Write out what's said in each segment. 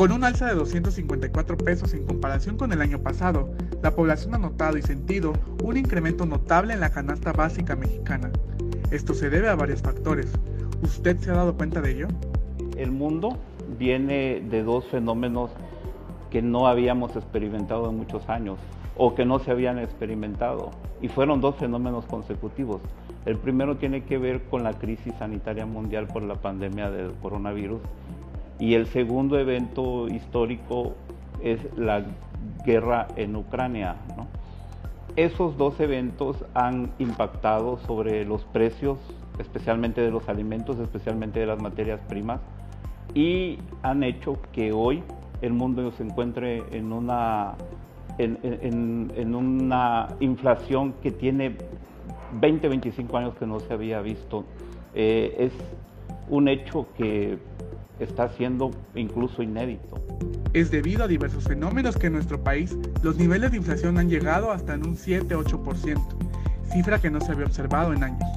Con un alza de 254 pesos en comparación con el año pasado, la población ha notado y sentido un incremento notable en la canasta básica mexicana. Esto se debe a varios factores. ¿Usted se ha dado cuenta de ello? El mundo viene de dos fenómenos que no habíamos experimentado en muchos años o que no se habían experimentado y fueron dos fenómenos consecutivos. El primero tiene que ver con la crisis sanitaria mundial por la pandemia del coronavirus y el segundo evento histórico es la guerra en Ucrania. Esos dos eventos han impactado sobre los precios, especialmente de los alimentos, especialmente de las materias primas, y han hecho que hoy el mundo se encuentre en una, en, una inflación que tiene 20, 25 años que no se había visto. Eh, es un hecho que está siendo incluso inédito. Es debido a diversos fenómenos que en nuestro país los niveles de inflación han llegado hasta en un 7-8%, cifra que no se había observado en años.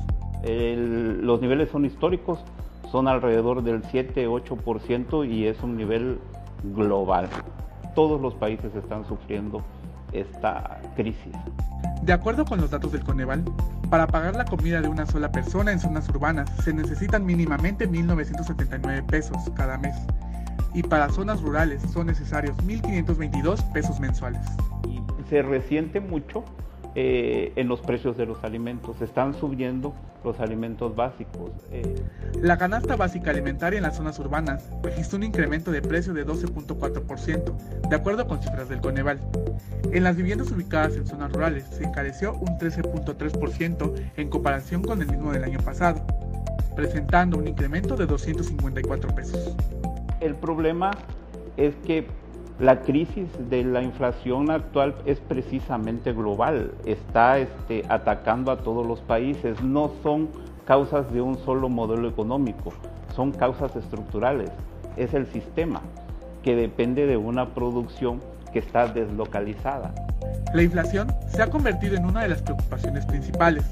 los niveles son históricos, son alrededor del 7-8% y es un nivel global. Todos los países están sufriendo esta crisis. De acuerdo con los datos del Coneval, para pagar la comida de una sola persona en zonas urbanas se necesitan mínimamente 1.979 pesos cada mes y para zonas rurales son necesarios 1.522 pesos mensuales. Y se resiente mucho eh, en los precios de los alimentos. Están subiendo los alimentos básicos. Eh. La canasta básica alimentaria en las zonas urbanas registró un incremento de precio de 12.4%, de acuerdo con cifras del Coneval. En las viviendas ubicadas en zonas rurales se encareció un 13.3% en comparación con el mismo del año pasado, presentando un incremento de 254 pesos. El problema es que la crisis de la inflación actual es precisamente global, está este, atacando a todos los países, no son causas de un solo modelo económico, son causas estructurales, es el sistema que depende de una producción que está deslocalizada. La inflación se ha convertido en una de las preocupaciones principales.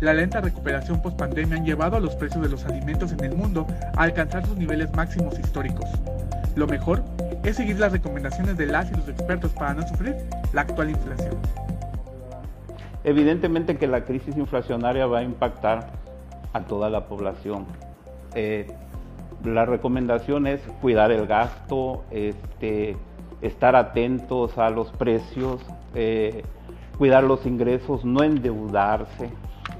La lenta recuperación post-pandemia han llevado a los precios de los alimentos en el mundo a alcanzar sus niveles máximos históricos. Lo mejor es seguir las recomendaciones de las y los expertos para no sufrir la actual inflación. Evidentemente que la crisis inflacionaria va a impactar a toda la población. Eh, la recomendación es cuidar el gasto, este, estar atentos a los precios, eh, cuidar los ingresos, no endeudarse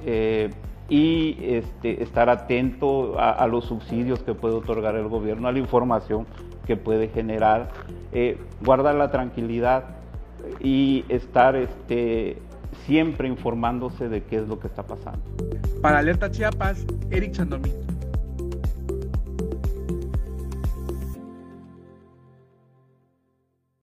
eh, y este, estar atento a, a, los subsidios que puede otorgar el gobierno, a la información que puede generar, eh, guardar la tranquilidad y estar este, siempre informándose de qué es lo que está pasando. Para Alerta Chiapas, Eric Chandomí.